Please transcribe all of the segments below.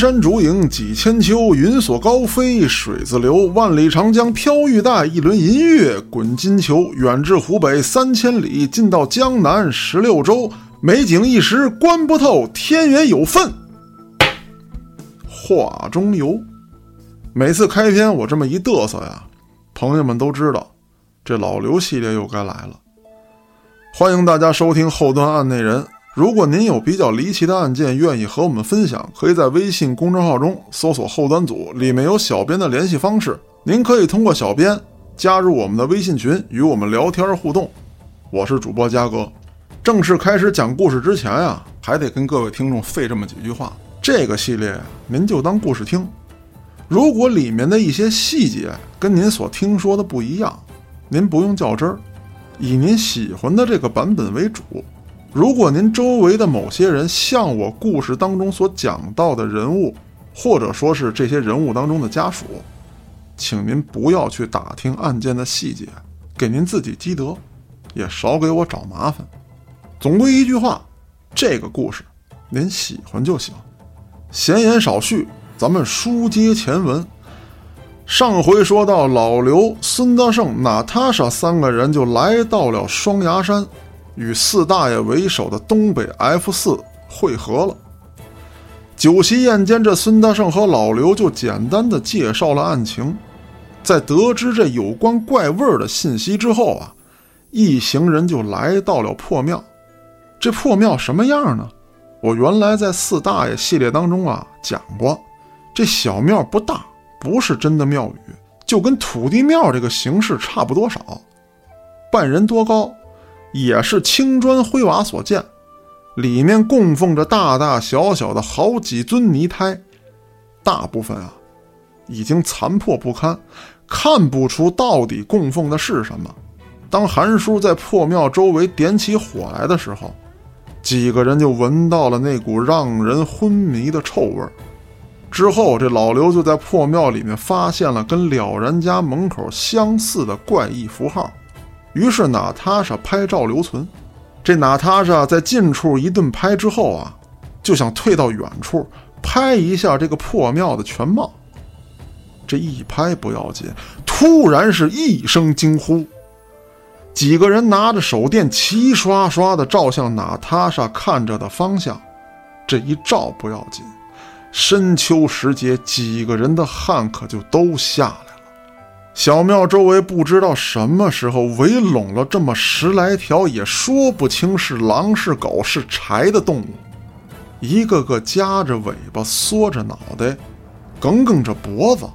山竹影几千秋，云锁高飞水自流。万里长江飘玉带，一轮银月滚金球。远至湖北三千里，近到江南十六州。美景一时观不透，天缘有份画中游。每次开篇我这么一嘚瑟呀，朋友们都知道，这老刘系列又该来了。欢迎大家收听后端案内人。如果您有比较离奇的案件，愿意和我们分享，可以在微信公众号中搜索“后端组”，里面有小编的联系方式。您可以通过小编加入我们的微信群，与我们聊天互动。我是主播嘉哥。正式开始讲故事之前呀，还得跟各位听众费这么几句话。这个系列您就当故事听。如果里面的一些细节跟您所听说的不一样，您不用较真儿，以您喜欢的这个版本为主。如果您周围的某些人像我故事当中所讲到的人物，或者说是这些人物当中的家属，请您不要去打听案件的细节，给您自己积德，也少给我找麻烦。总归一句话，这个故事您喜欢就行。闲言少叙，咱们书接前文。上回说到，老刘、孙大圣、娜塔莎三个人就来到了双崖山。与四大爷为首的东北 F 四会合了。酒席宴间，这孙大圣和老刘就简单的介绍了案情。在得知这有关怪味儿的信息之后啊，一行人就来到了破庙。这破庙什么样呢？我原来在四大爷系列当中啊讲过，这小庙不大，不是真的庙宇，就跟土地庙这个形式差不多少，半人多高。也是青砖灰瓦所建，里面供奉着大大小小的好几尊泥胎，大部分啊已经残破不堪，看不出到底供奉的是什么。当韩叔在破庙周围点起火来的时候，几个人就闻到了那股让人昏迷的臭味儿。之后，这老刘就在破庙里面发现了跟了然家门口相似的怪异符号。于是娜塔莎拍照留存，这娜塔莎在近处一顿拍之后啊，就想退到远处拍一下这个破庙的全貌。这一拍不要紧，突然是一声惊呼，几个人拿着手电齐刷刷的照向娜塔莎看着的方向。这一照不要紧，深秋时节，几个人的汗可就都下来。小庙周围不知道什么时候围拢了这么十来条，也说不清是狼是狗是柴的动物，一个个夹着尾巴，缩着脑袋，梗梗着脖子，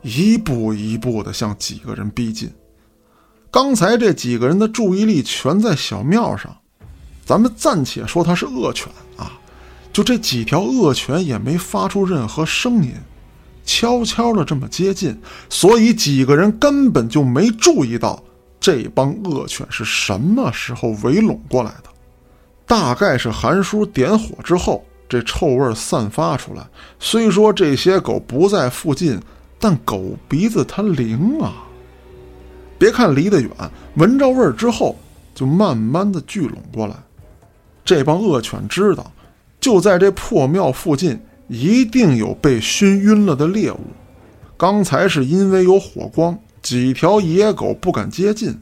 一步一步的向几个人逼近。刚才这几个人的注意力全在小庙上，咱们暂且说它是恶犬啊，就这几条恶犬也没发出任何声音。悄悄的这么接近，所以几个人根本就没注意到这帮恶犬是什么时候围拢过来的。大概是韩叔点火之后，这臭味散发出来。虽说这些狗不在附近，但狗鼻子它灵啊。别看离得远，闻着味儿之后就慢慢的聚拢过来。这帮恶犬知道，就在这破庙附近。一定有被熏晕了的猎物。刚才是因为有火光，几条野狗不敢接近。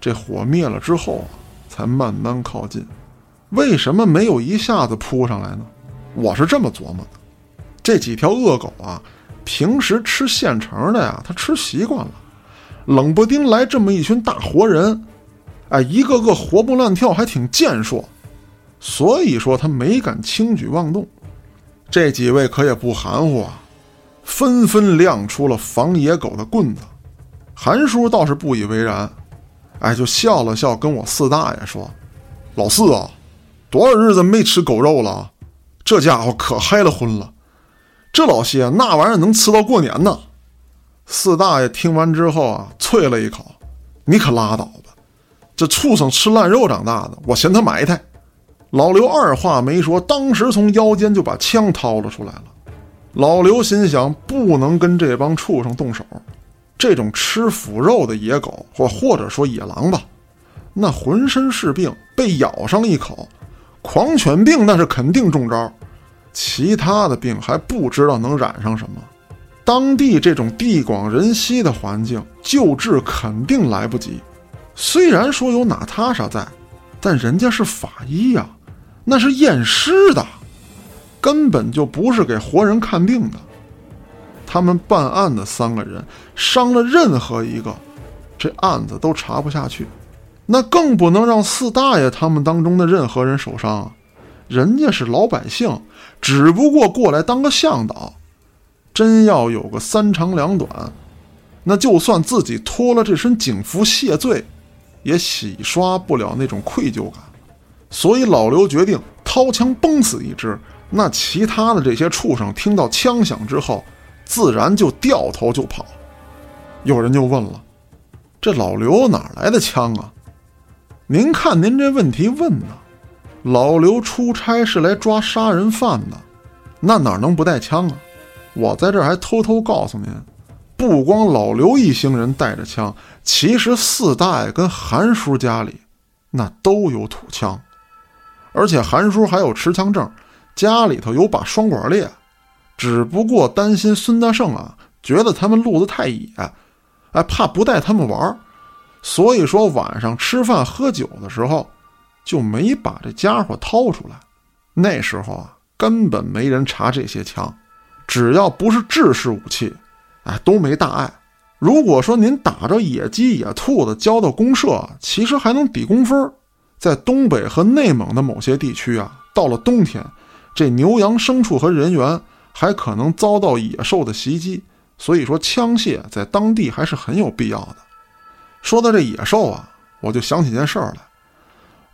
这火灭了之后啊，才慢慢靠近。为什么没有一下子扑上来呢？我是这么琢磨的：这几条恶狗啊，平时吃现成的呀，它吃习惯了。冷不丁来这么一群大活人，哎，一个个活蹦乱跳，还挺健硕，所以说它没敢轻举妄动。这几位可也不含糊啊，纷纷亮出了防野狗的棍子。韩叔倒是不以为然，哎，就笑了笑，跟我四大爷说：“老四啊，多少日子没吃狗肉了，这家伙可嗨了荤了。这老些那玩意儿能吃到过年呢。”四大爷听完之后啊，啐了一口：“你可拉倒吧，这畜生吃烂肉长大的，我嫌他埋汰。”老刘二话没说，当时从腰间就把枪掏了出来了。老刘心想，不能跟这帮畜生动手。这种吃腐肉的野狗，或或者说野狼吧，那浑身是病，被咬上一口，狂犬病那是肯定中招。其他的病还不知道能染上什么。当地这种地广人稀的环境，救治肯定来不及。虽然说有娜塔莎在，但人家是法医呀，那是验尸的，根本就不是给活人看病的。他们办案的三个人伤了任何一个，这案子都查不下去。那更不能让四大爷他们当中的任何人受伤啊！人家是老百姓，只不过过来当个向导。真要有个三长两短，那就算自己脱了这身警服谢罪，也洗刷不了那种愧疚感。所以老刘决定掏枪崩死一只。那其他的这些畜生听到枪响之后，自然就掉头就跑。有人就问了：“这老刘哪来的枪啊？”您看，您这问题问的，老刘出差是来抓杀人犯的，那哪能不带枪啊？我在这儿还偷偷告诉您，不光老刘一行人带着枪，其实四大爷跟韩叔家里那都有土枪，而且韩叔还有持枪证，家里头有把双管猎，只不过担心孙大圣啊，觉得他们路子太野，哎，怕不带他们玩。所以说晚上吃饭喝酒的时候，就没把这家伙掏出来。那时候啊，根本没人查这些枪，只要不是制式武器，哎，都没大碍。如果说您打着野鸡、野兔子交到公社，其实还能抵工分。在东北和内蒙的某些地区啊，到了冬天，这牛羊牲畜和人员还可能遭到野兽的袭击。所以说，枪械在当地还是很有必要的。说到这野兽啊，我就想起件事儿来。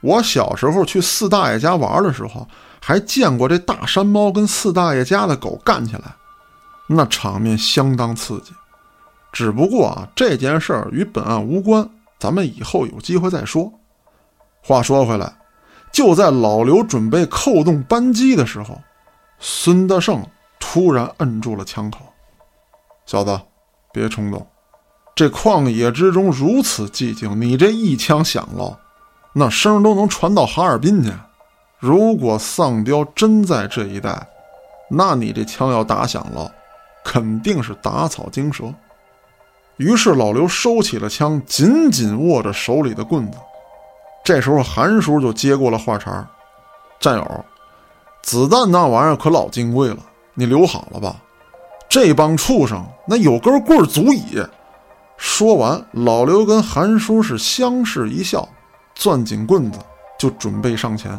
我小时候去四大爷家玩的时候，还见过这大山猫跟四大爷家的狗干起来，那场面相当刺激。只不过啊，这件事儿与本案无关，咱们以后有机会再说。话说回来，就在老刘准备扣动扳机的时候，孙德胜突然摁住了枪口：“小子，别冲动。”这旷野之中如此寂静，你这一枪响了，那声都能传到哈尔滨去。如果丧彪真在这一带，那你这枪要打响了，肯定是打草惊蛇。于是老刘收起了枪，紧紧握着手里的棍子。这时候韩叔就接过了话茬：“战友，子弹那玩意儿可老金贵了，你留好了吧。这帮畜生，那有根棍足矣。”说完，老刘跟韩叔是相视一笑，攥紧棍子就准备上前。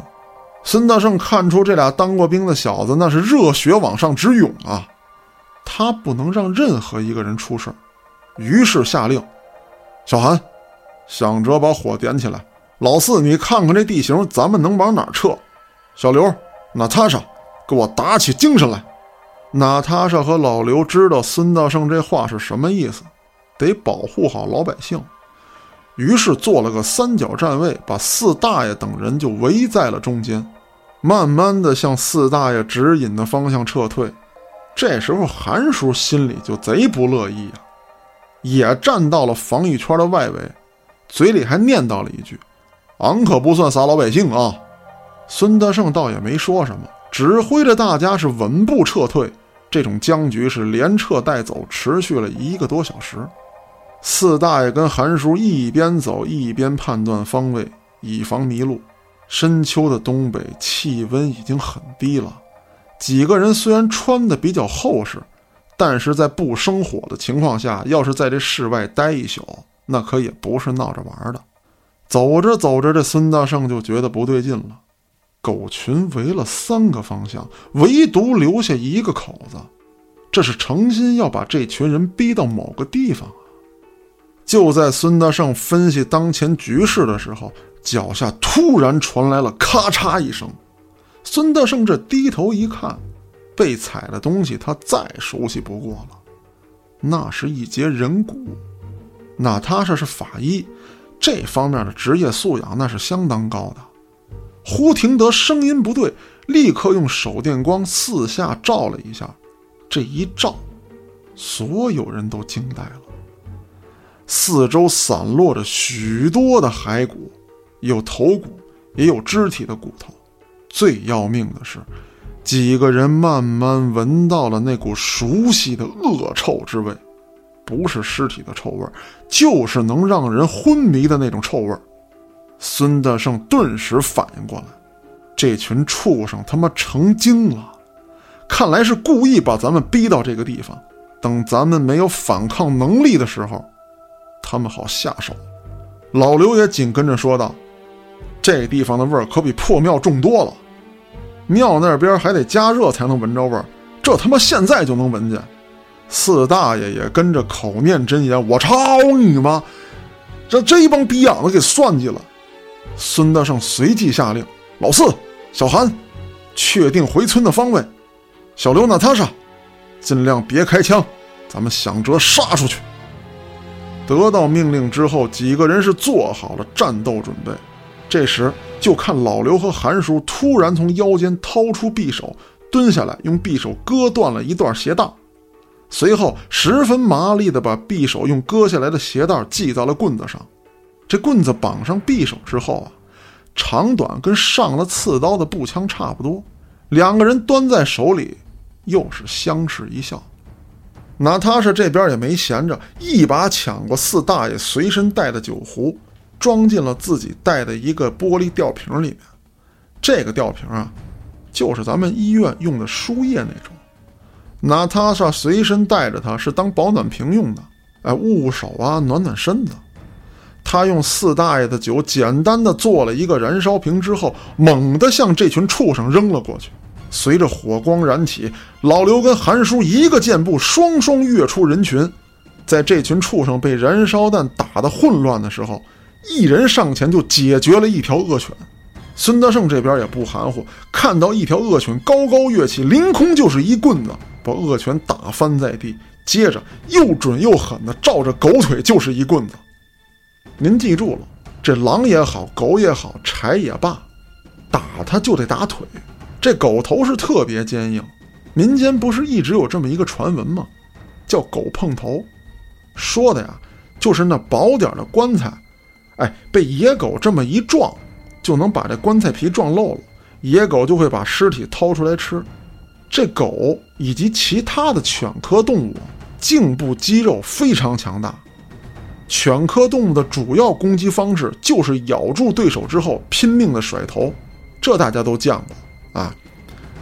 孙大圣看出这俩当过兵的小子那是热血往上直涌啊，他不能让任何一个人出事于是下令：“小韩，想着把火点起来。老四，你看看这地形，咱们能往哪撤？小刘，娜塔莎，给我打起精神来。”娜塔莎和老刘知道孙大圣这话是什么意思。得保护好老百姓，于是做了个三角站位，把四大爷等人就围在了中间，慢慢的向四大爷指引的方向撤退。这时候韩叔心里就贼不乐意呀，也站到了防御圈的外围，嘴里还念叨了一句：“俺可不算啥老百姓啊。”孙德胜倒也没说什么，指挥着大家是稳步撤退。这种僵局是连撤带走，持续了一个多小时。四大爷跟韩叔一边走一边判断方位，以防迷路。深秋的东北气温已经很低了，几个人虽然穿的比较厚实，但是在不生火的情况下，要是在这室外待一宿，那可也不是闹着玩的。走着走着，这孙大圣就觉得不对劲了。狗群围了三个方向，唯独留下一个口子，这是诚心要把这群人逼到某个地方啊。就在孙大圣分析当前局势的时候，脚下突然传来了咔嚓一声。孙大圣这低头一看，被踩的东西他再熟悉不过了，那是一截人骨。娜塔莎是法医，这方面的职业素养那是相当高的。胡廷德声音不对，立刻用手电光四下照了一下，这一照，所有人都惊呆了。四周散落着许多的骸骨，有头骨，也有肢体的骨头。最要命的是，几个人慢慢闻到了那股熟悉的恶臭之味，不是尸体的臭味，就是能让人昏迷的那种臭味。孙德胜顿时反应过来，这群畜生他妈成精了，看来是故意把咱们逼到这个地方，等咱们没有反抗能力的时候，他们好下手。老刘也紧跟着说道：“这地方的味儿可比破庙重多了。”庙那边还得加热才能闻着味儿，这他妈现在就能闻见。四大爷也跟着口念真言：“我操你妈！这这帮逼养子给算计了。”孙德胜随即下令：“老四、小韩，确定回村的方位。小刘、娜塔莎，尽量别开枪，咱们想辙杀出去。”得到命令之后，几个人是做好了战斗准备。这时，就看老刘和韩叔突然从腰间掏出匕首，蹲下来用匕首割断了一段鞋带，随后十分麻利地把匕首用割下来的鞋带系在了棍子上。这棍子绑上匕首之后啊，长短跟上了刺刀的步枪差不多。两个人端在手里，又是相视一笑。娜塔莎这边也没闲着，一把抢过四大爷随身带的酒壶。装进了自己带的一个玻璃吊瓶里面，这个吊瓶啊，就是咱们医院用的输液那种。娜塔莎随身带着它是当保暖瓶用的，哎，捂捂手啊，暖暖身子。他用四大爷的酒简单的做了一个燃烧瓶之后，猛地向这群畜生扔了过去。随着火光燃起，老刘跟韩叔一个箭步，双双跃出人群。在这群畜生被燃烧弹打得混乱的时候。一人上前就解决了一条恶犬，孙德胜这边也不含糊，看到一条恶犬高高跃起，凌空就是一棍子，把恶犬打翻在地，接着又准又狠的照着狗腿就是一棍子。您记住了，这狼也好，狗也好，柴也罢，打它就得打腿。这狗头是特别坚硬，民间不是一直有这么一个传闻吗？叫狗碰头，说的呀就是那薄点的棺材。哎，被野狗这么一撞，就能把这棺材皮撞漏了，野狗就会把尸体掏出来吃。这狗以及其他的犬科动物，颈部肌肉非常强大。犬科动物的主要攻击方式就是咬住对手之后拼命的甩头，这大家都见过啊。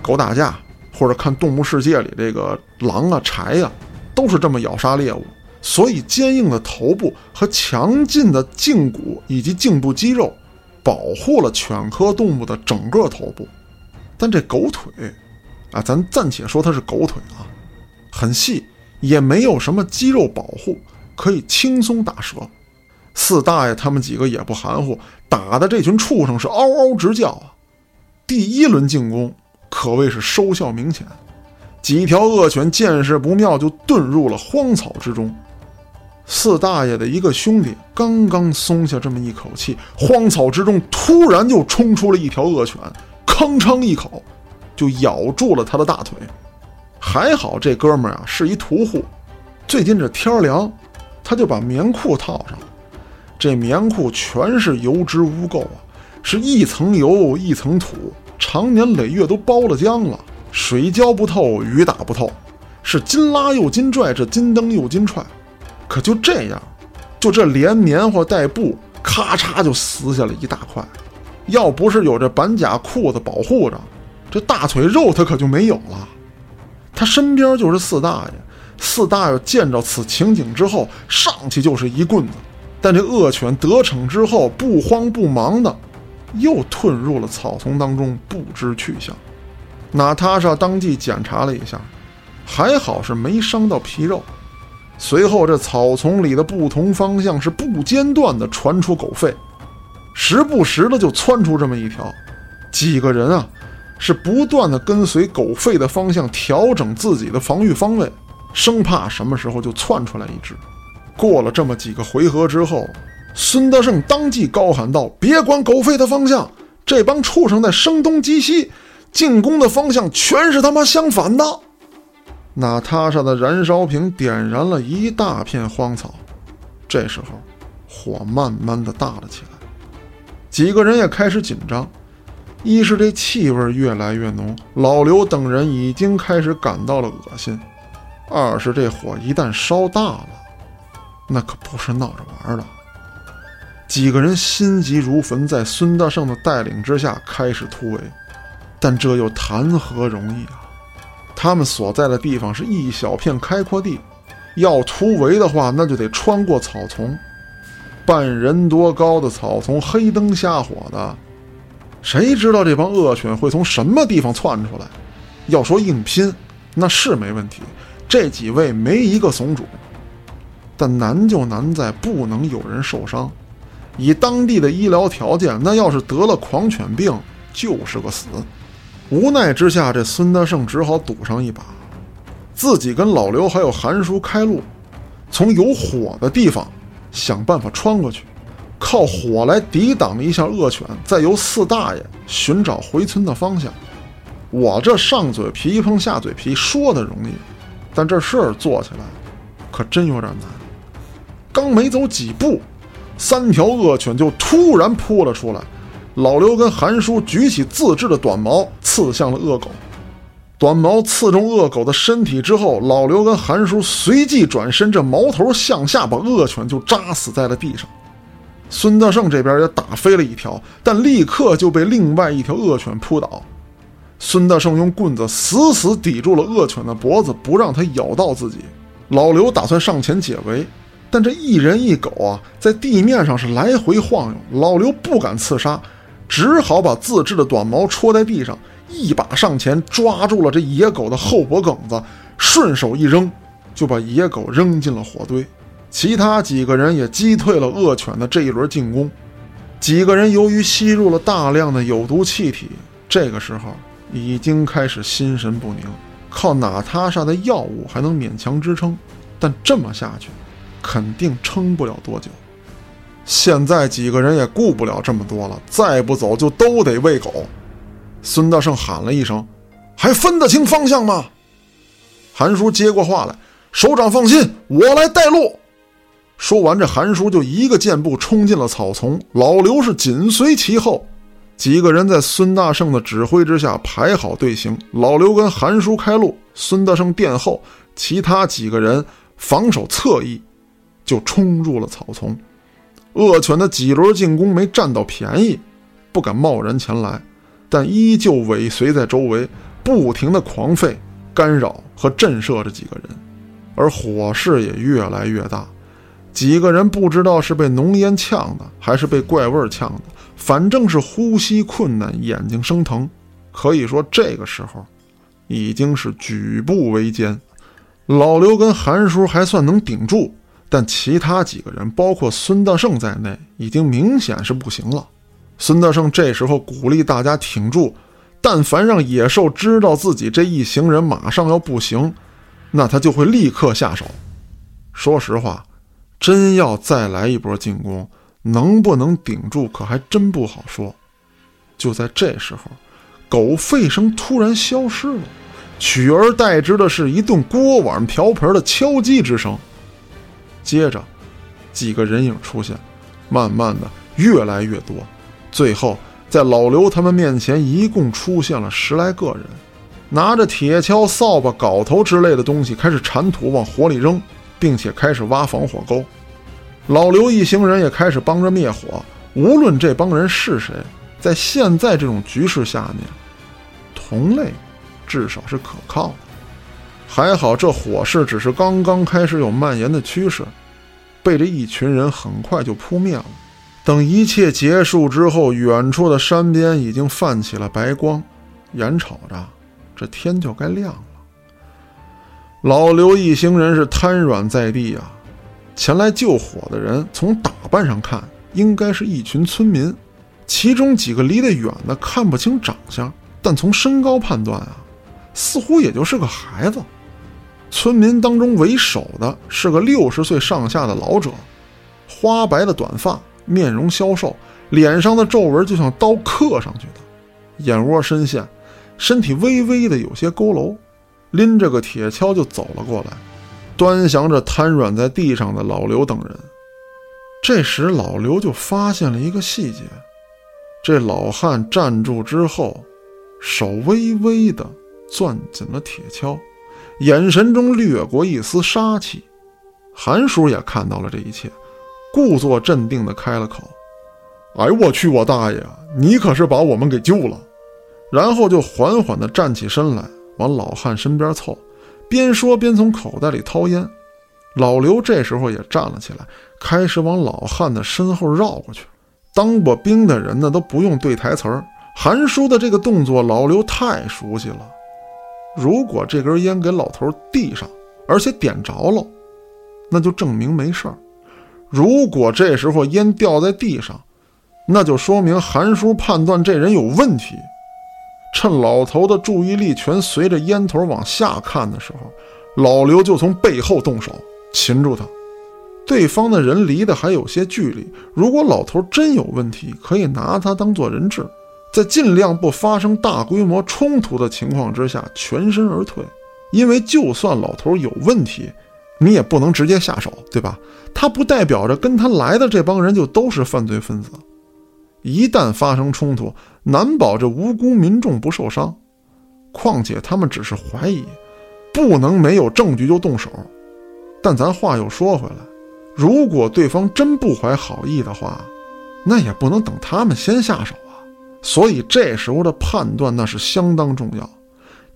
狗打架或者看《动物世界》里这个狼啊、豺呀，都是这么咬杀猎物。所以，坚硬的头部和强劲的颈骨以及颈部肌肉，保护了犬科动物的整个头部。但这狗腿，啊，咱暂且说它是狗腿啊，很细，也没有什么肌肉保护，可以轻松打折。四大爷他们几个也不含糊，打的这群畜生是嗷嗷直叫啊！第一轮进攻可谓是收效明显，几条恶犬见势不妙，就遁入了荒草之中。四大爷的一个兄弟刚刚松下这么一口气，荒草之中突然就冲出了一条恶犬，吭哧一口就咬住了他的大腿。还好这哥们儿啊是一屠户，最近这天凉，他就把棉裤套上了。这棉裤全是油脂污垢啊，是一层油一层土，常年累月都包了浆了，水浇不透，雨打不透，是金拉又金拽，这金蹬又金踹。可就这样，就这连棉花带布，咔嚓就撕下了一大块。要不是有这板甲裤子保护着，这大腿肉他可就没有了。他身边就是四大爷，四大爷见着此情景之后，上去就是一棍子。但这恶犬得逞之后，不慌不忙的，又遁入了草丛当中，不知去向。娜塔莎当即检查了一下，还好是没伤到皮肉。随后，这草丛里的不同方向是不间断地传出狗吠，时不时的就窜出这么一条。几个人啊，是不断的跟随狗吠的方向调整自己的防御方位，生怕什么时候就窜出来一只。过了这么几个回合之后，孙德胜当即高喊道：“别管狗吠的方向，这帮畜生在声东击西，进攻的方向全是他妈相反的。”娜塔莎的燃烧瓶点燃了一大片荒草，这时候，火慢慢的大了起来。几个人也开始紧张。一是这气味越来越浓，老刘等人已经开始感到了恶心；二是这火一旦烧大了，那可不是闹着玩的。几个人心急如焚，在孙大圣的带领之下开始突围，但这又谈何容易啊！他们所在的地方是一小片开阔地，要突围的话，那就得穿过草丛，半人多高的草丛，黑灯瞎火的。谁知道这帮恶犬会从什么地方窜出来？要说硬拼，那是没问题。这几位没一个怂主，但难就难在不能有人受伤。以当地的医疗条件，那要是得了狂犬病，就是个死。无奈之下，这孙德胜只好赌上一把，自己跟老刘还有韩叔开路，从有火的地方想办法穿过去。靠火来抵挡一下恶犬，再由四大爷寻找回村的方向。我这上嘴皮碰下嘴皮说的容易，但这事儿做起来可真有点难。刚没走几步，三条恶犬就突然扑了出来。老刘跟韩叔举起自制的短矛，刺向了恶狗。短矛刺中恶狗的身体之后，老刘跟韩叔随即转身，这矛头向下，把恶犬就扎死在了地上。孙德胜这边也打飞了一条，但立刻就被另外一条恶犬扑倒。孙德胜用棍子死死抵住了恶犬的脖子，不让它咬到自己。老刘打算上前解围，但这一人一狗啊，在地面上是来回晃悠，老刘不敢刺杀，只好把自制的短矛戳在地上，一把上前抓住了这野狗的后脖梗子，顺手一扔，就把野狗扔进了火堆。其他几个人也击退了恶犬的这一轮进攻。几个人由于吸入了大量的有毒气体，这个时候已经开始心神不宁，靠娜塔莎的药物还能勉强支撑，但这么下去，肯定撑不了多久。现在几个人也顾不了这么多了，再不走就都得喂狗。孙大圣喊了一声：“还分得清方向吗？”韩叔接过话来：“首长放心，我来带路。”说完，这韩叔就一个箭步冲进了草丛，老刘是紧随其后。几个人在孙大圣的指挥之下排好队形，老刘跟韩叔开路，孙大圣殿后，其他几个人防守侧翼，就冲入了草丛。恶犬的几轮进攻没占到便宜，不敢贸然前来，但依旧尾随在周围，不停的狂吠、干扰和震慑着几个人，而火势也越来越大。几个人不知道是被浓烟呛的，还是被怪味呛的，反正是呼吸困难，眼睛生疼。可以说这个时候，已经是举步维艰。老刘跟韩叔还算能顶住，但其他几个人，包括孙大圣在内，已经明显是不行了。孙大圣这时候鼓励大家挺住，但凡让野兽知道自己这一行人马上要不行，那他就会立刻下手。说实话。真要再来一波进攻，能不能顶住，可还真不好说。就在这时候，狗吠声突然消失了，取而代之的是一顿锅碗瓢盆的敲击之声。接着，几个人影出现，慢慢的越来越多，最后在老刘他们面前，一共出现了十来个人，拿着铁锹、扫把、镐头之类的东西，开始铲土往火里扔。并且开始挖防火沟，老刘一行人也开始帮着灭火。无论这帮人是谁，在现在这种局势下面，同类至少是可靠的。还好这火势只是刚刚开始有蔓延的趋势，被这一群人很快就扑灭了。等一切结束之后，远处的山边已经泛起了白光，眼瞅着这天就该亮了。老刘一行人是瘫软在地啊！前来救火的人，从打扮上看，应该是一群村民。其中几个离得远的看不清长相，但从身高判断啊，似乎也就是个孩子。村民当中为首的是个六十岁上下的老者，花白的短发，面容消瘦，脸上的皱纹就像刀刻上去的，眼窝深陷，身体微微的有些佝偻。拎着个铁锹就走了过来，端详着瘫软在地上的老刘等人。这时，老刘就发现了一个细节：这老汉站住之后，手微微的攥紧了铁锹，眼神中掠过一丝杀气。韩叔也看到了这一切，故作镇定的开了口：“哎，我去，我大爷，你可是把我们给救了。”然后就缓缓地站起身来，往老汉身边凑，边说边从口袋里掏烟。老刘这时候也站了起来，开始往老汉的身后绕过去。当过兵的人呢，都不用对台词儿。韩叔的这个动作，老刘太熟悉了。如果这根烟给老头递上，而且点着了，那就证明没事儿；如果这时候烟掉在地上，那就说明韩叔判断这人有问题。趁老头的注意力全随着烟头往下看的时候，老刘就从背后动手擒住他。对方的人离得还有些距离，如果老头真有问题，可以拿他当做人质，在尽量不发生大规模冲突的情况之下全身而退。因为就算老头有问题，你也不能直接下手，对吧？他不代表着跟他来的这帮人就都是犯罪分子。一旦发生冲突，难保这无辜民众不受伤。况且他们只是怀疑，不能没有证据就动手。但咱话又说回来，如果对方真不怀好意的话，那也不能等他们先下手。所以这时候的判断那是相当重要。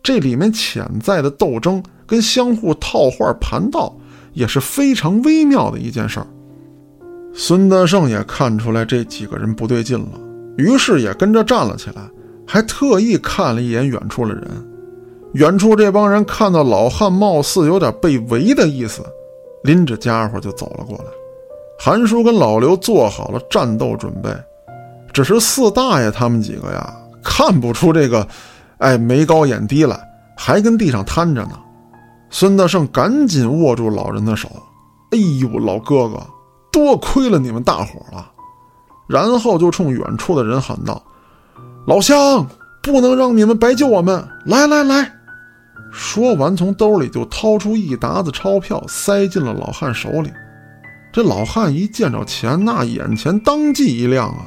这里面潜在的斗争跟相互套话盘道也是非常微妙的一件事儿。孙德胜也看出来这几个人不对劲了，于是也跟着站了起来，还特意看了一眼远处的人。远处这帮人看到老汉貌似有点被围的意思，拎着家伙就走了过来。韩叔跟老刘做好了战斗准备，只是四大爷他们几个呀，看不出这个，哎，眉高眼低来，还跟地上瘫着呢。孙德胜赶紧握住老人的手，哎呦，老哥哥。多亏了你们大伙了，然后就冲远处的人喊道：“老乡，不能让你们白救我们！来来来！”说完，从兜里就掏出一沓子钞票，塞进了老汉手里。这老汉一见着钱，那眼前当即一亮啊，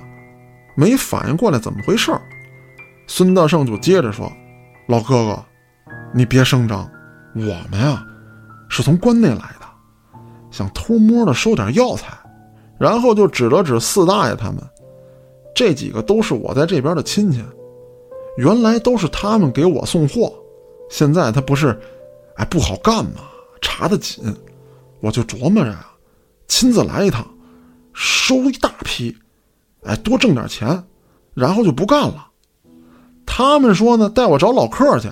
没反应过来怎么回事孙大圣就接着说：“老哥哥，你别声张，我们呀，是从关内来的。”想偷摸的收点药材，然后就指了指四大爷他们，这几个都是我在这边的亲戚，原来都是他们给我送货，现在他不是，哎不好干嘛，查得紧，我就琢磨着呀，亲自来一趟，收一大批，哎多挣点钱，然后就不干了。他们说呢，带我找老客去。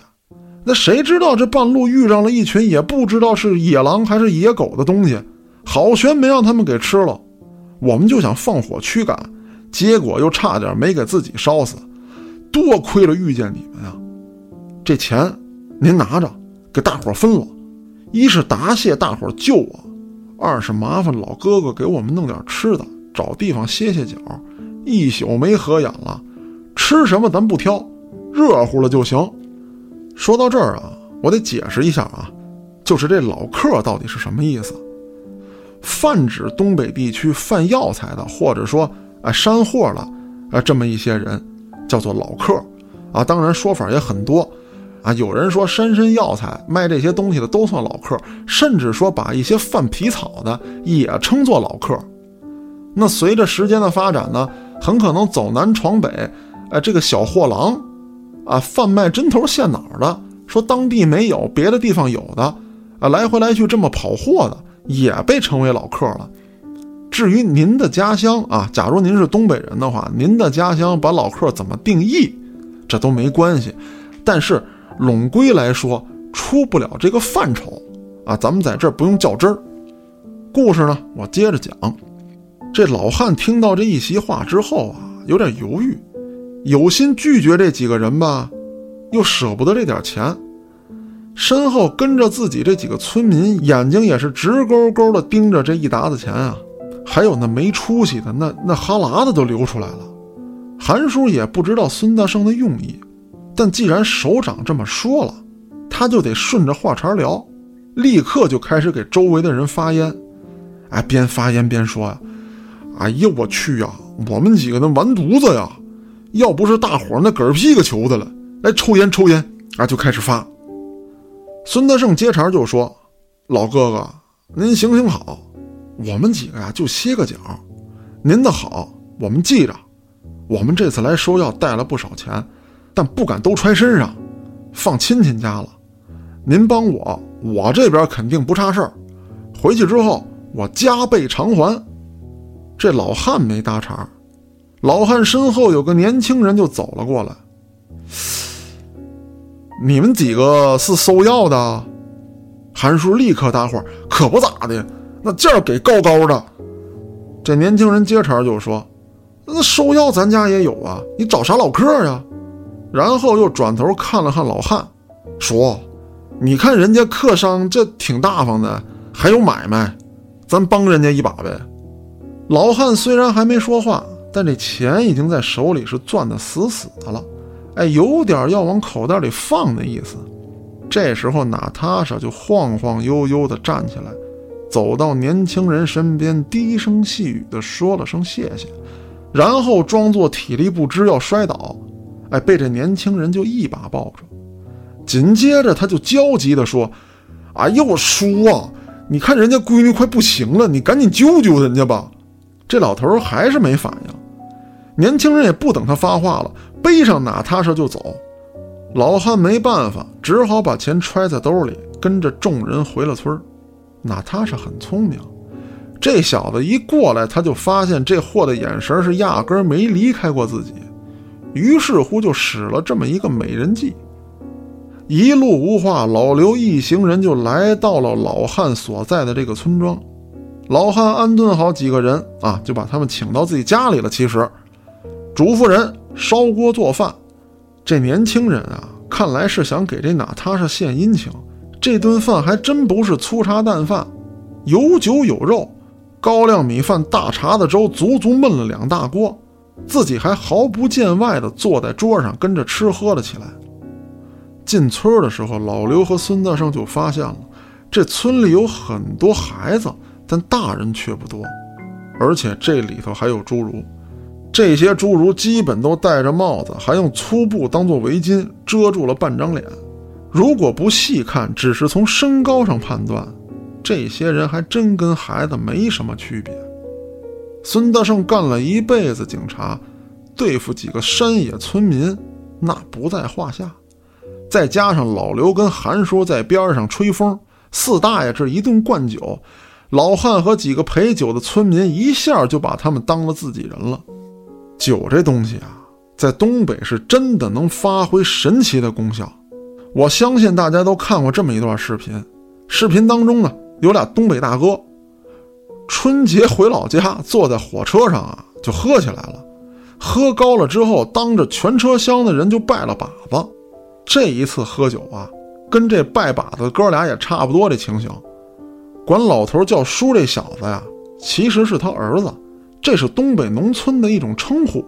那谁知道这半路遇上了一群也不知道是野狼还是野狗的东西，好悬没让他们给吃了。我们就想放火驱赶，结果又差点没给自己烧死。多亏了遇见你们呀！这钱您拿着，给大伙分了。一是答谢大伙救我，二是麻烦老哥哥给我们弄点吃的，找地方歇歇脚。一宿没合眼了，吃什么咱不挑，热乎了就行。说到这儿啊，我得解释一下啊，就是这老客到底是什么意思？泛指东北地区贩药材的，或者说啊山货了啊这么一些人，叫做老客啊。当然说法也很多啊，有人说山参药材卖这些东西的都算老客，甚至说把一些贩皮草的也称作老客。那随着时间的发展呢，很可能走南闯北，哎，这个小货郎。啊，贩卖针头线脑的，说当地没有，别的地方有的，啊，来回来去这么跑货的，也被称为老客了。至于您的家乡啊，假如您是东北人的话，您的家乡把老客怎么定义，这都没关系。但是拢归来说，出不了这个范畴啊，咱们在这儿不用较真儿。故事呢，我接着讲。这老汉听到这一席话之后啊，有点犹豫。有心拒绝这几个人吧，又舍不得这点钱。身后跟着自己这几个村民，眼睛也是直勾勾的盯着这一沓子钱啊。还有那没出息的，那那哈喇子都流出来了。韩叔也不知道孙大圣的用意，但既然首长这么说了，他就得顺着话茬聊，立刻就开始给周围的人发烟。哎，边发烟边说呀：“哎呀，我去呀，我们几个那完犊子呀！”要不是大伙那嗝屁个球的了，来抽烟抽烟啊，就开始发。孙德胜接茬就说：“老哥哥，您行行好，我们几个呀就歇个脚。您的好我们记着，我们这次来收药带了不少钱，但不敢都揣身上，放亲戚家了。您帮我，我这边肯定不差事儿。回去之后我加倍偿还。”这老汉没搭茬，老汉身后有个年轻人就走了过来。你们几个是收药的？韩叔立刻搭话：“可不咋的，那价给高高的。”这年轻人接茬就说：“那收药咱家也有啊，你找啥老客呀？”然后又转头看了看老汉，说：“你看人家客商这挺大方的，还有买卖，咱帮人家一把呗。”老汉虽然还没说话，但这钱已经在手里是攥得死死的了。哎，有点要往口袋里放的意思。这时候，娜塔莎就晃晃悠悠地站起来，走到年轻人身边，低声细语地说了声谢谢，然后装作体力不支要摔倒，哎，被这年轻人就一把抱住。紧接着，他就焦急地说：“哎呦，叔啊，你看人家闺女快不行了，你赶紧救救人家吧！”这老头还是没反应。年轻人也不等他发话了。背上娜塔莎就走，老汉没办法，只好把钱揣在兜里，跟着众人回了村娜塔莎很聪明，这小子一过来，他就发现这货的眼神是压根没离开过自己，于是乎就使了这么一个美人计。一路无话，老刘一行人就来到了老汉所在的这个村庄。老汉安顿好几个人啊，就把他们请到自己家里了。其实，嘱咐人。烧锅做饭，这年轻人啊，看来是想给这娜塔莎献殷勤。这顿饭还真不是粗茶淡饭，有酒有肉，高粱米饭、大碴子粥，足足焖了两大锅。自己还毫不见外地坐在桌上跟着吃喝了起来。进村的时候，老刘和孙大圣就发现了，这村里有很多孩子，但大人却不多，而且这里头还有侏儒。这些侏儒基本都戴着帽子，还用粗布当做围巾遮住了半张脸。如果不细看，只是从身高上判断，这些人还真跟孩子没什么区别。孙大圣干了一辈子警察，对付几个山野村民那不在话下。再加上老刘跟韩叔在边上吹风，四大爷这一顿灌酒，老汉和几个陪酒的村民一下就把他们当了自己人了。酒这东西啊，在东北是真的能发挥神奇的功效。我相信大家都看过这么一段视频，视频当中呢有俩东北大哥，春节回老家，坐在火车上啊就喝起来了，喝高了之后，当着全车厢的人就拜了把子。这一次喝酒啊，跟这拜把子哥俩也差不多这情形。管老头叫叔这小子呀，其实是他儿子。这是东北农村的一种称呼，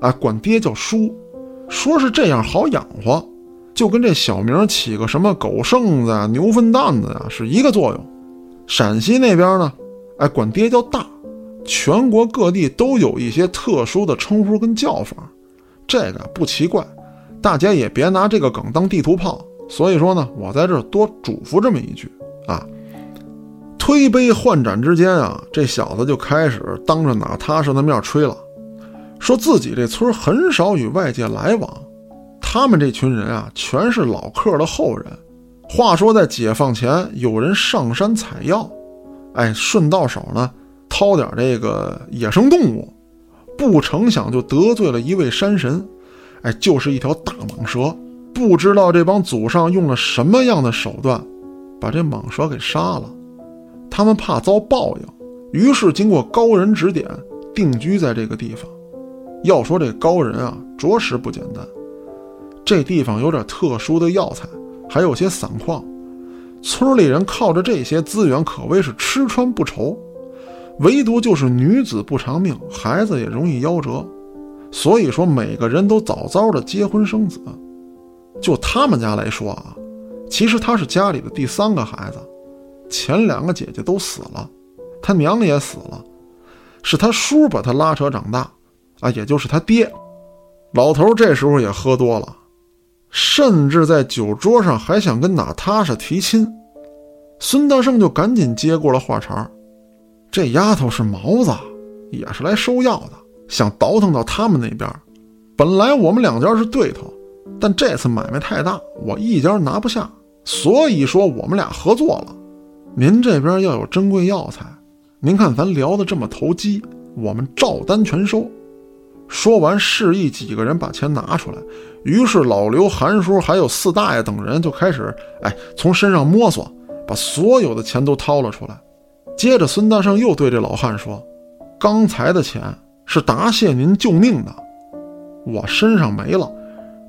啊，管爹叫叔，说是这样好养活，就跟这小名起个什么狗剩子啊、牛粪蛋子啊是一个作用。陕西那边呢，哎，管爹叫大，全国各地都有一些特殊的称呼跟叫法，这个不奇怪，大家也别拿这个梗当地图炮。所以说呢，我在这多嘱咐这么一句啊。推杯换盏之间啊，这小子就开始当着娜塔莎的面吹了，说自己这村很少与外界来往，他们这群人啊，全是老客的后人。话说在解放前，有人上山采药，哎，顺到手呢，掏点这个野生动物，不成想就得罪了一位山神，哎，就是一条大蟒蛇。不知道这帮祖上用了什么样的手段，把这蟒蛇给杀了。他们怕遭报应，于是经过高人指点，定居在这个地方。要说这高人啊，着实不简单。这地方有点特殊的药材，还有些散矿，村里人靠着这些资源可谓是吃穿不愁。唯独就是女子不长命，孩子也容易夭折，所以说每个人都早早的结婚生子。就他们家来说啊，其实他是家里的第三个孩子。前两个姐姐都死了，他娘也死了，是他叔把他拉扯长大，啊，也就是他爹。老头这时候也喝多了，甚至在酒桌上还想跟娜塔莎提亲。孙大圣就赶紧接过了话茬：“这丫头是毛子，也是来收药的，想倒腾到他们那边。本来我们两家是对头，但这次买卖太大，我一家拿不下，所以说我们俩合作了。您这边要有珍贵药材，您看咱聊得这么投机，我们照单全收。”说完，示意几个人把钱拿出来。于是老刘、韩叔还有四大爷等人就开始，哎，从身上摸索，把所有的钱都掏了出来。接着，孙大圣又对这老汉说：“刚才的钱是答谢您救命的，我身上没了，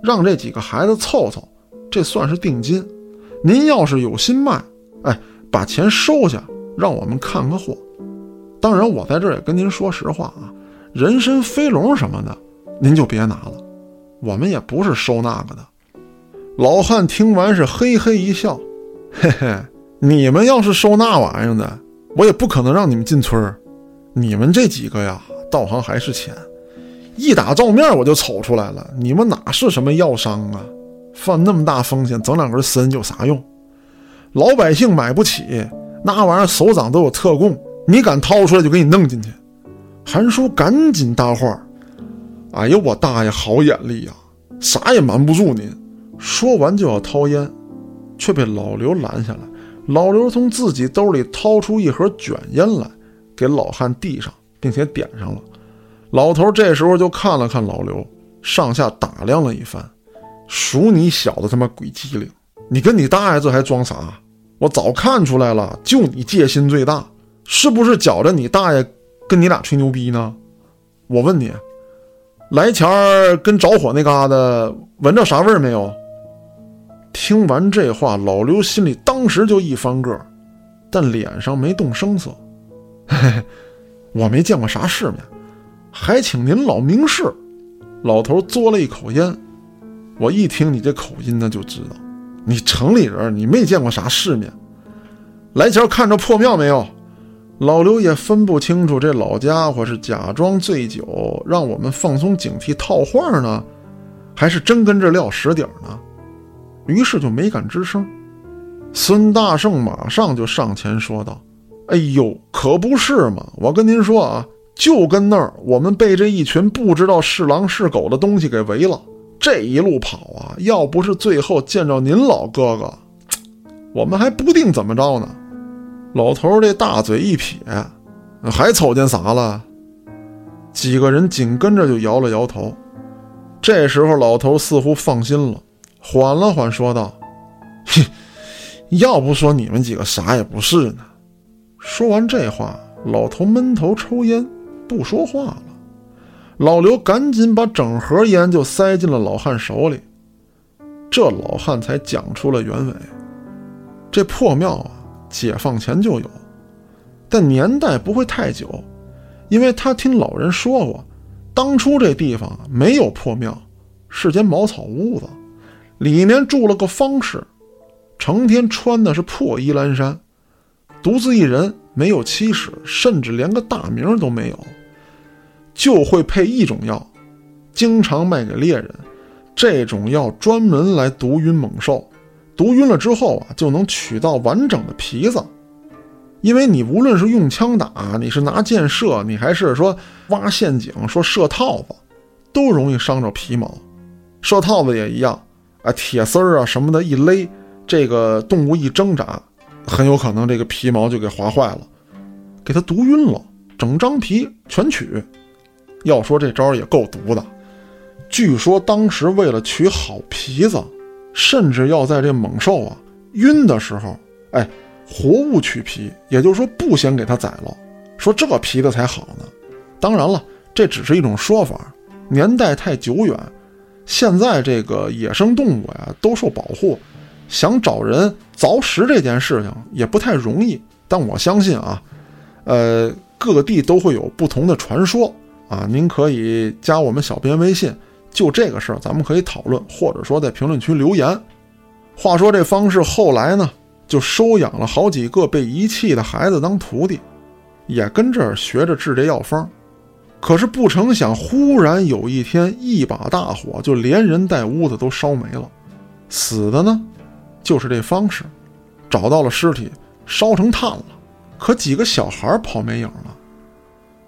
让这几个孩子凑凑，这算是定金。您要是有心卖，哎，把钱收下，让我们看个货。当然，我在这儿也跟您说实话啊。”人参飞龙什么的，您就别拿了，我们也不是收那个的。老汉听完是嘿嘿一笑，嘿嘿，你们要是收那玩意儿的，我也不可能让你们进村儿。你们这几个呀，道行还是浅，一打照面我就瞅出来了，你们哪是什么药商啊？犯那么大风险，整两根参有啥用？老百姓买不起，那玩意儿首长都有特供，你敢掏出来就给你弄进去。韩叔赶紧搭话：“哎呦，我大爷好眼力呀，啥也瞒不住您。”说完就要掏烟，却被老刘拦下来。老刘从自己兜里掏出一盒卷烟来，给老汉递上，并且点上了。老头这时候就看了看老刘，上下打量了一番：“数你小子他妈鬼机灵！你跟你大爷这还装啥？我早看出来了，就你戒心最大，是不是觉着你大爷？”跟你俩吹牛逼呢？我问你，来前儿跟着火那嘎达闻着啥味儿没有？听完这话，老刘心里当时就一翻个，但脸上没动声色。嘿嘿，我没见过啥世面，还请您老明示。老头嘬了一口烟，我一听你这口音呢，就知道你城里人，你没见过啥世面。来前看着破庙没有？老刘也分不清楚，这老家伙是假装醉酒让我们放松警惕套话呢，还是真跟这撂实底儿呢？于是就没敢吱声。孙大圣马上就上前说道：“哎呦，可不是嘛！我跟您说啊，就跟那儿我们被这一群不知道是狼是狗的东西给围了，这一路跑啊，要不是最后见着您老哥哥，我们还不定怎么着呢。”老头这大嘴一撇，还瞅见啥了？几个人紧跟着就摇了摇头。这时候，老头似乎放心了，缓了缓，说道：“哼，要不说你们几个啥也不是呢。”说完这话，老头闷头抽烟，不说话了。老刘赶紧把整盒烟就塞进了老汉手里，这老汉才讲出了原委：这破庙啊。解放前就有，但年代不会太久，因为他听老人说过，当初这地方没有破庙，是间茅草屋子，里面住了个方士，成天穿的是破衣烂衫，独自一人，没有妻室，甚至连个大名都没有，就会配一种药，经常卖给猎人，这种药专门来毒晕猛兽。毒晕了之后啊，就能取到完整的皮子，因为你无论是用枪打，你是拿箭射，你还是说挖陷阱、说设套子，都容易伤着皮毛。设套子也一样，啊，铁丝儿啊什么的，一勒，这个动物一挣扎，很有可能这个皮毛就给划坏了，给它毒晕了，整张皮全取。要说这招也够毒的，据说当时为了取好皮子。甚至要在这猛兽啊晕的时候，哎，活物取皮，也就是说不先给它宰了，说这皮子才好呢。当然了，这只是一种说法，年代太久远，现在这个野生动物呀都受保护，想找人凿食这件事情也不太容易。但我相信啊，呃，各地都会有不同的传说啊，您可以加我们小编微信。就这个事儿，咱们可以讨论，或者说在评论区留言。话说这方士后来呢，就收养了好几个被遗弃的孩子当徒弟，也跟这儿学着治这药方。可是不成想，忽然有一天，一把大火就连人带屋子都烧没了。死的呢，就是这方士，找到了尸体，烧成炭了。可几个小孩跑没影了。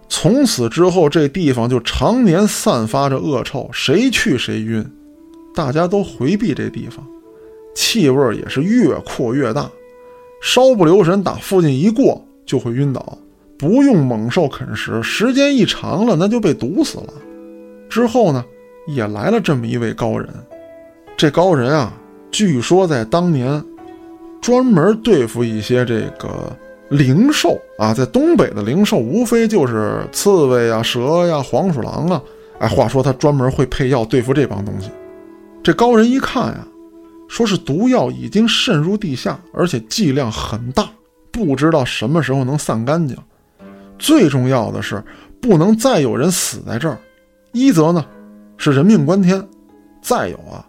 从此之后，这地方就常年散发着恶臭，谁去谁晕，大家都回避这地方，气味也是越扩越大，稍不留神打附近一过就会晕倒，不用猛兽啃食，时间一长了那就被毒死了。之后呢，也来了这么一位高人，这高人啊，据说在当年专门对付一些这个。灵兽啊，在东北的灵兽无非就是刺猬呀、蛇呀、黄鼠狼啊。哎，话说他专门会配药对付这帮东西。这高人一看呀，说是毒药已经渗入地下，而且剂量很大，不知道什么时候能散干净。最重要的是，不能再有人死在这儿。一则呢，是人命关天；再有啊，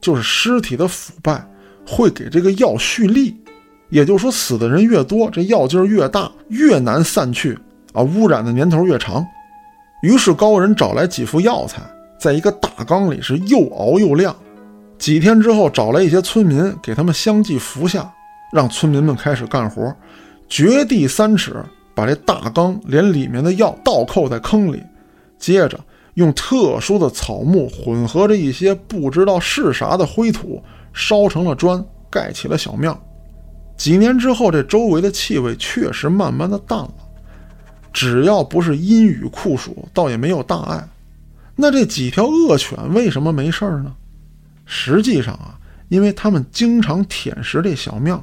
就是尸体的腐败会给这个药蓄力。也就是说，死的人越多，这药劲儿越大，越难散去啊，污染的年头越长。于是高人找来几副药材，在一个大缸里是又熬又晾。几天之后，找来一些村民，给他们相继服下，让村民们开始干活，掘地三尺，把这大缸连里面的药倒扣在坑里，接着用特殊的草木混合着一些不知道是啥的灰土，烧成了砖，盖起了小庙。几年之后，这周围的气味确实慢慢的淡了。只要不是阴雨酷暑，倒也没有大碍。那这几条恶犬为什么没事儿呢？实际上啊，因为它们经常舔食这小庙，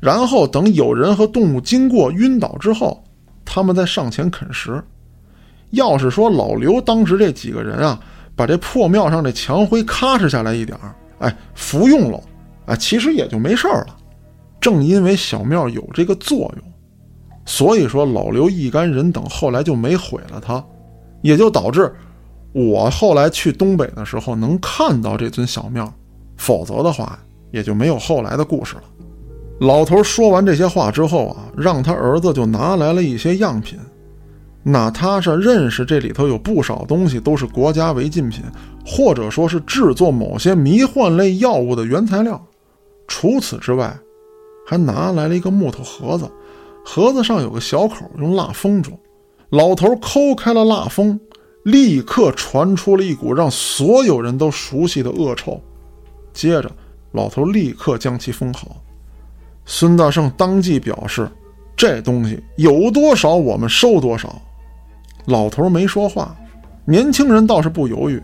然后等有人和动物经过晕倒之后，它们再上前啃食。要是说老刘当时这几个人啊，把这破庙上这墙灰咔哧下来一点儿，哎，服用了，哎，其实也就没事儿了。正因为小庙有这个作用，所以说老刘一干人等后来就没毁了它，也就导致我后来去东北的时候能看到这尊小庙，否则的话也就没有后来的故事了。老头说完这些话之后啊，让他儿子就拿来了一些样品。娜塔莎认识这里头有不少东西都是国家违禁品，或者说是制作某些迷幻类药物的原材料。除此之外，还拿来了一个木头盒子，盒子上有个小口，用蜡封住。老头抠开了蜡封，立刻传出了一股让所有人都熟悉的恶臭。接着，老头立刻将其封好。孙大圣当即表示：“这东西有多少，我们收多少。”老头没说话，年轻人倒是不犹豫：“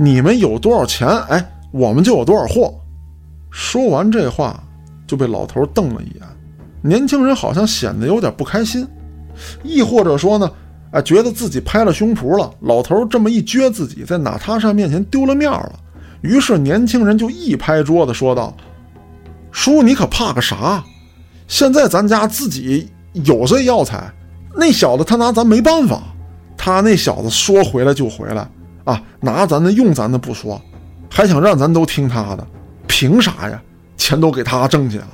你们有多少钱，哎，我们就有多少货。”说完这话。就被老头瞪了一眼，年轻人好像显得有点不开心，亦或者说呢，哎，觉得自己拍了胸脯了。老头这么一撅自己，在娜塔莎面前丢了面了。于是年轻人就一拍桌子说道：“叔，你可怕个啥？现在咱家自己有这药材，那小子他拿咱没办法。他那小子说回来就回来啊，拿咱的用咱的不说，还想让咱都听他的，凭啥呀？”钱都给他挣去了。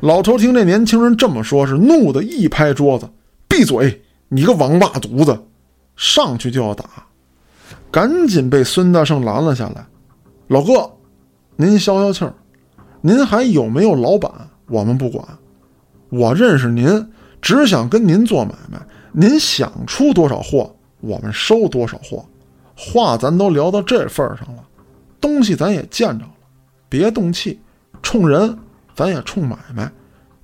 老头听这年轻人这么说，是怒的一拍桌子：“闭嘴！你个王八犊子！”上去就要打，赶紧被孙大圣拦了下来。老哥，您消消气儿，您还有没有老板？我们不管，我认识您，只想跟您做买卖。您想出多少货，我们收多少货。话咱都聊到这份儿上了，东西咱也见着了。别动气，冲人，咱也冲买卖，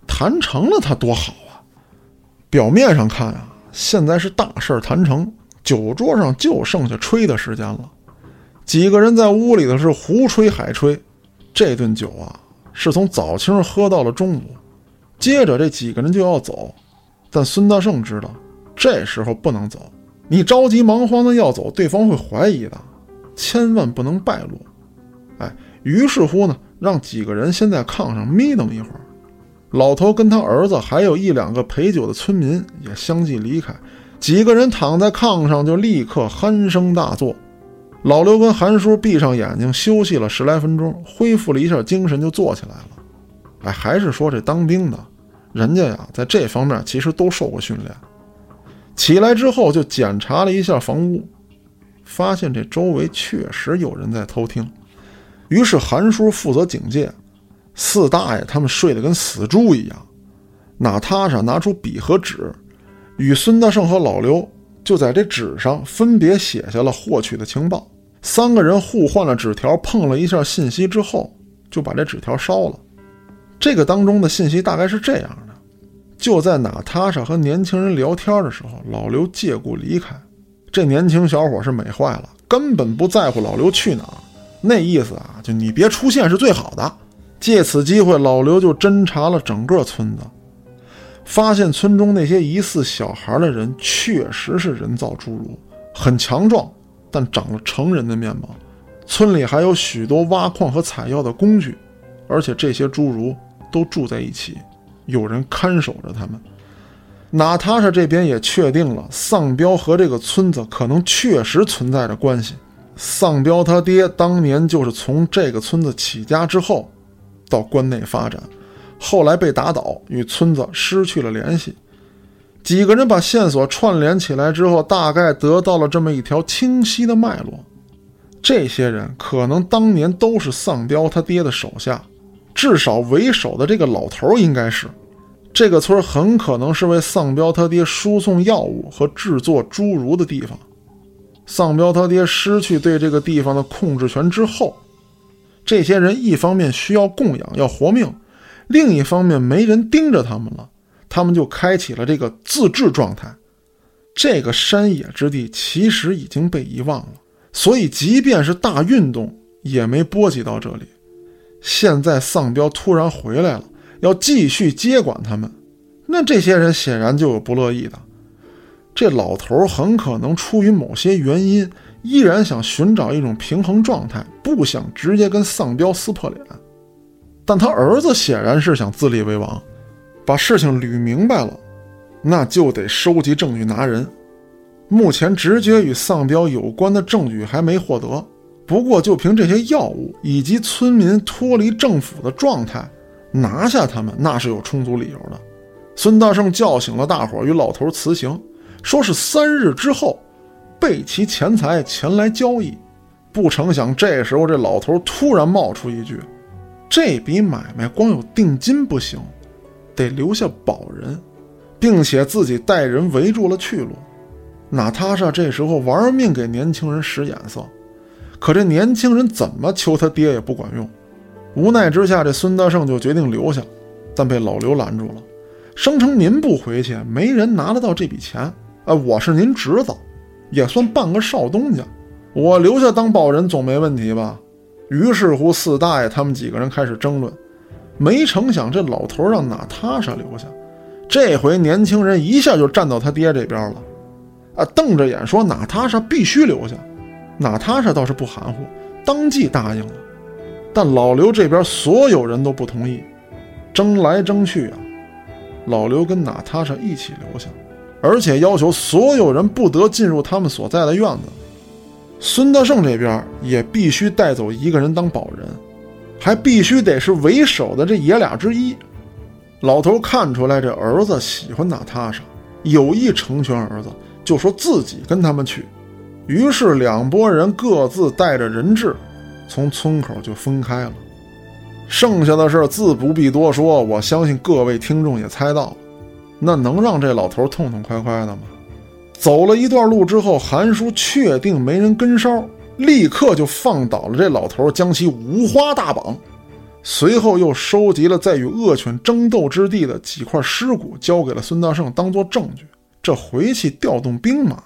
谈成了他多好啊！表面上看啊，现在是大事谈成，酒桌上就剩下吹的时间了。几个人在屋里头是胡吹海吹，这顿酒啊，是从早清喝到了中午。接着这几个人就要走，但孙大圣知道，这时候不能走，你着急忙慌的要走，对方会怀疑的，千万不能败露。哎。于是乎呢，让几个人先在炕上眯瞪一会儿。老头跟他儿子还有一两个陪酒的村民也相继离开。几个人躺在炕上，就立刻鼾声大作。老刘跟韩叔闭上眼睛休息了十来分钟，恢复了一下精神，就坐起来了。哎，还是说这当兵的，人家呀，在这方面其实都受过训练。起来之后就检查了一下房屋，发现这周围确实有人在偷听。于是韩叔负责警戒，四大爷他们睡得跟死猪一样。娜塔莎拿出笔和纸，与孙大圣和老刘就在这纸上分别写下了获取的情报。三个人互换了纸条，碰了一下信息之后，就把这纸条烧了。这个当中的信息大概是这样的：就在娜塔莎和年轻人聊天的时候，老刘借故离开。这年轻小伙是美坏了，根本不在乎老刘去哪儿。那意思啊，就你别出现是最好的。借此机会，老刘就侦查了整个村子，发现村中那些疑似小孩的人确实是人造侏儒，很强壮。但长了成人的面貌，村里还有许多挖矿和采药的工具，而且这些侏儒都住在一起，有人看守着他们。娜塔莎这边也确定了丧彪和这个村子可能确实存在着关系。丧彪他爹当年就是从这个村子起家之后，到关内发展，后来被打倒，与村子失去了联系。几个人把线索串联起来之后，大概得到了这么一条清晰的脉络。这些人可能当年都是丧彪他爹的手下，至少为首的这个老头应该是。这个村很可能是为丧彪他爹输送药物和制作侏儒的地方。丧彪他爹失去对这个地方的控制权之后，这些人一方面需要供养要活命，另一方面没人盯着他们了。他们就开启了这个自治状态，这个山野之地其实已经被遗忘了，所以即便是大运动也没波及到这里。现在丧彪突然回来了，要继续接管他们，那这些人显然就有不乐意的。这老头很可能出于某些原因，依然想寻找一种平衡状态，不想直接跟丧彪撕破脸。但他儿子显然是想自立为王。把事情捋明白了，那就得收集证据拿人。目前直接与丧彪有关的证据还没获得，不过就凭这些药物以及村民脱离政府的状态，拿下他们那是有充足理由的。孙大圣叫醒了大伙儿，与老头辞行，说是三日之后备齐钱财前来交易。不成想这时候这老头突然冒出一句：“这笔买卖光有定金不行。”得留下保人，并且自己带人围住了去路。娜塔莎这时候玩命给年轻人使眼色，可这年轻人怎么求他爹也不管用。无奈之下，这孙大圣就决定留下，但被老刘拦住了，声称您不回去，没人拿得到这笔钱。哎，我是您侄子，也算半个少东家，我留下当保人总没问题吧？于是乎，四大爷他们几个人开始争论。没成想，这老头让娜塔莎留下。这回年轻人一下就站到他爹这边了，啊，瞪着眼说：“娜塔莎必须留下。”娜塔莎倒是不含糊，当即答应了。但老刘这边所有人都不同意，争来争去啊，老刘跟娜塔莎一起留下，而且要求所有人不得进入他们所在的院子。孙德胜这边也必须带走一个人当保人。还必须得是为首的这爷俩之一。老头看出来这儿子喜欢娜塔莎，有意成全儿子，就说自己跟他们去。于是两拨人各自带着人质，从村口就分开了。剩下的事自不必多说，我相信各位听众也猜到了。那能让这老头痛痛快快的吗？走了一段路之后，韩叔确定没人跟梢。立刻就放倒了这老头，将其五花大绑。随后又收集了在与恶犬争斗之地的几块尸骨，交给了孙大圣当做证据。这回去调动兵马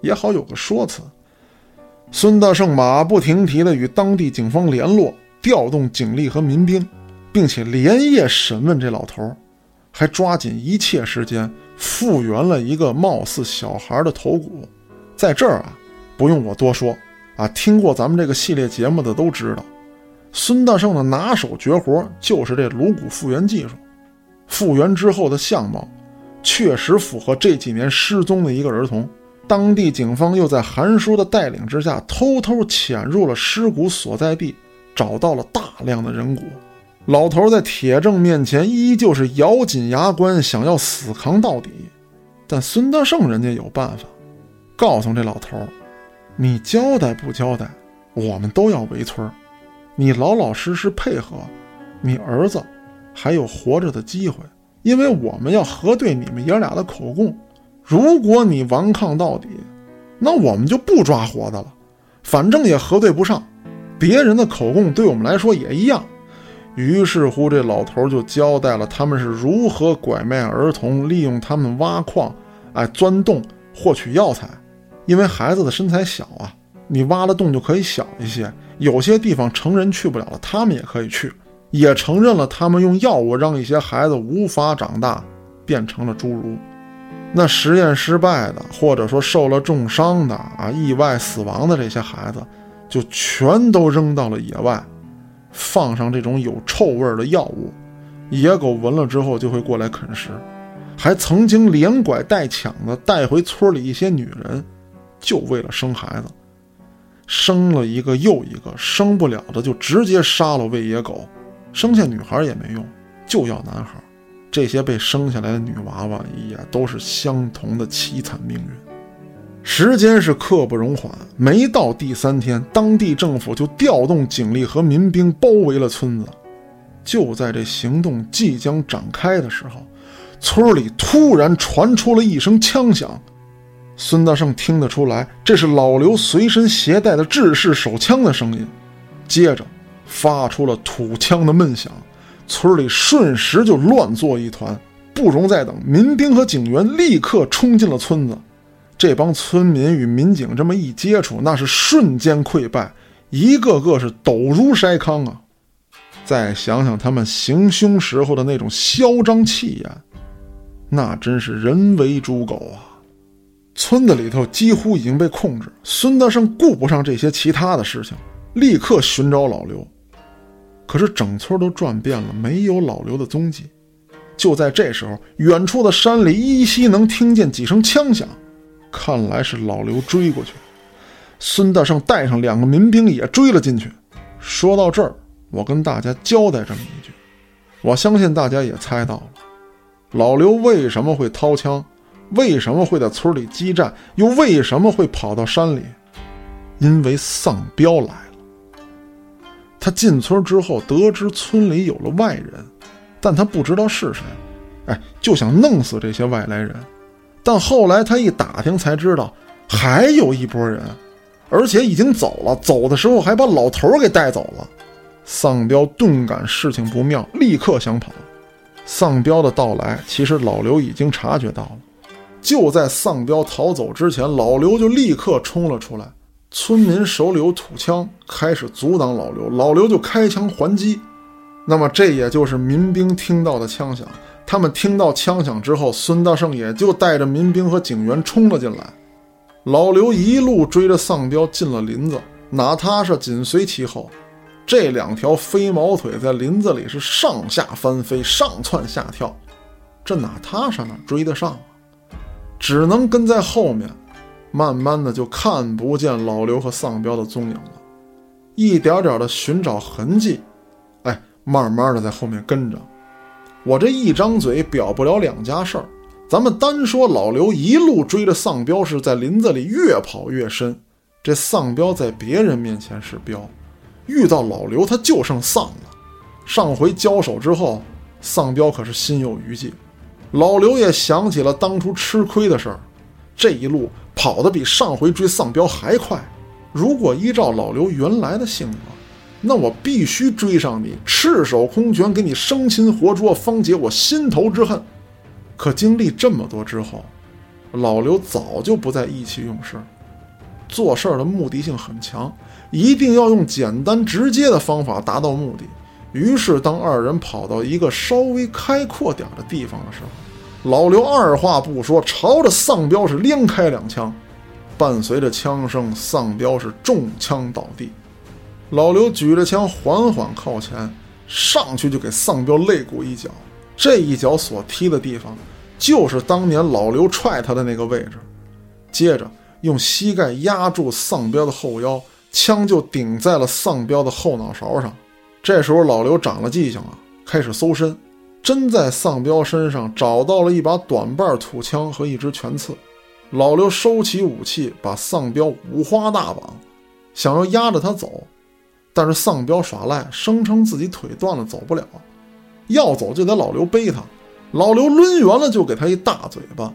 也好有个说辞。孙大圣马不停蹄地与当地警方联络，调动警力和民兵，并且连夜审问这老头，还抓紧一切时间复原了一个貌似小孩的头骨。在这儿啊，不用我多说。啊，听过咱们这个系列节目的都知道，孙大圣的拿手绝活就是这颅骨复原技术。复原之后的相貌，确实符合这几年失踪的一个儿童。当地警方又在韩叔的带领之下，偷偷潜入了尸骨所在地，找到了大量的人骨。老头在铁证面前依旧是咬紧牙关，想要死扛到底。但孙德胜人家有办法，告诉这老头：“你交代不交代，我们都要围村你老老实实配合，你儿子还有活着的机会。因为我们要核对你们爷俩的口供。如果你顽抗到底，那我们就不抓活的了，反正也核对不上。别人的口供对我们来说也一样。”于是乎，这老头就交代了他们是如何拐卖儿童，利用他们挖矿，哎，钻洞获取药材。因为孩子的身材小啊，你挖了洞就可以小一些。有些地方成人去不了了，他们也可以去。也承认了他们用药物让一些孩子无法长大，变成了侏儒。那实验失败的，或者说受了重伤的啊，意外死亡的这些孩子，就全都扔到了野外。放上这种有臭味的药物，野狗闻了之后就会过来啃食，还曾经连拐带抢的带回村里一些女人，就为了生孩子，生了一个又一个，生不了的就直接杀了喂野狗，生下女孩也没用，就要男孩。这些被生下来的女娃娃也都是相同的凄惨命运。时间是刻不容缓，没到第三天，当地政府就调动警力和民兵包围了村子。就在这行动即将展开的时候，村里突然传出了一声枪响。孙大圣听得出来，这是老刘随身携带的制式手枪的声音。接着，发出了土枪的闷响，村里瞬时就乱作一团。不容再等，民兵和警员立刻冲进了村子。这帮村民与民警这么一接触，那是瞬间溃败，一个个是抖如筛糠啊！再想想他们行凶时候的那种嚣张气焰，那真是人为猪狗啊！村子里头几乎已经被控制，孙德胜顾不上这些其他的事情，立刻寻找老刘。可是整村都转遍了，没有老刘的踪迹。就在这时候，远处的山里依稀能听见几声枪响。看来是老刘追过去，孙大圣带上两个民兵也追了进去。说到这儿，我跟大家交代这么一句：我相信大家也猜到了，老刘为什么会掏枪，为什么会在村里激战，又为什么会跑到山里？因为丧彪来了。他进村之后，得知村里有了外人，但他不知道是谁，哎，就想弄死这些外来人。但后来他一打听才知道，还有一拨人，而且已经走了。走的时候还把老头给带走了。丧彪顿感事情不妙，立刻想跑。丧彪的到来，其实老刘已经察觉到了。就在丧彪逃走之前，老刘就立刻冲了出来。村民手里有土枪，开始阻挡老刘。老刘就开枪还击。那么这也就是民兵听到的枪响。他们听到枪响之后，孙大圣也就带着民兵和警员冲了进来。老刘一路追着丧彪进了林子，哪塔是紧随其后。这两条飞毛腿在林子里是上下翻飞，上窜下跳。这哪塔莎哪追得上啊？只能跟在后面，慢慢的就看不见老刘和丧彪的踪影了。一点点的寻找痕迹，哎，慢慢的在后面跟着。我这一张嘴表不了两家事儿，咱们单说老刘一路追着丧彪是在林子里越跑越深。这丧彪在别人面前是彪，遇到老刘他就剩丧了。上回交手之后，丧彪可是心有余悸。老刘也想起了当初吃亏的事儿，这一路跑得比上回追丧彪还快。如果依照老刘原来的性格，那我必须追上你，赤手空拳给你生擒活捉，方解我心头之恨。可经历这么多之后，老刘早就不再意气用事，做事儿的目的性很强，一定要用简单直接的方法达到目的。于是，当二人跑到一个稍微开阔点的地方的时候，老刘二话不说，朝着丧彪是连开两枪，伴随着枪声，丧彪是中枪倒地。老刘举着枪缓缓靠前，上去就给丧彪肋骨一脚。这一脚所踢的地方，就是当年老刘踹他的那个位置。接着用膝盖压住丧彪的后腰，枪就顶在了丧彪的后脑勺上。这时候老刘长了记性了，开始搜身。真在丧彪身上找到了一把短把土枪和一支拳刺。老刘收起武器，把丧彪五花大绑，想要压着他走，但是丧彪耍赖，声称自己腿断了走不了，要走就得老刘背他。老刘抡圆了就给他一大嘴巴，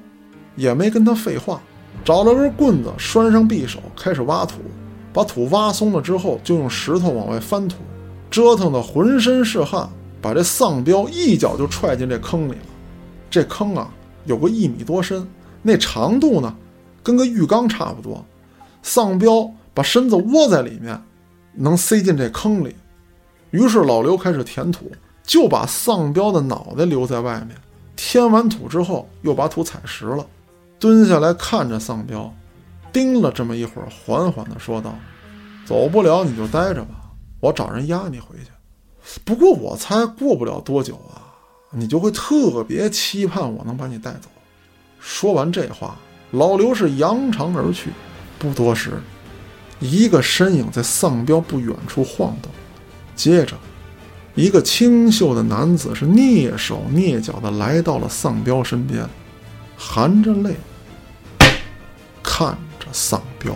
也没跟他废话，找了根棍子拴上匕首，开始挖土。把土挖松了之后，就用石头往外翻土，折腾的浑身是汗，把这丧彪一脚就踹进这坑里了。这坑啊，有个一米多深。那长度呢，跟个浴缸差不多。丧彪把身子窝在里面，能塞进这坑里。于是老刘开始填土，就把丧彪的脑袋留在外面。填完土之后，又把土踩实了，蹲下来看着丧彪，盯了这么一会儿，缓缓地说道：“走不了你就待着吧，我找人押你回去。不过我猜过不了多久啊，你就会特别期盼我能把你带走。”说完这话，老刘是扬长而去。不多时，一个身影在丧彪不远处晃动，接着，一个清秀的男子是蹑手蹑脚的来到了丧彪身边，含着泪看着丧彪。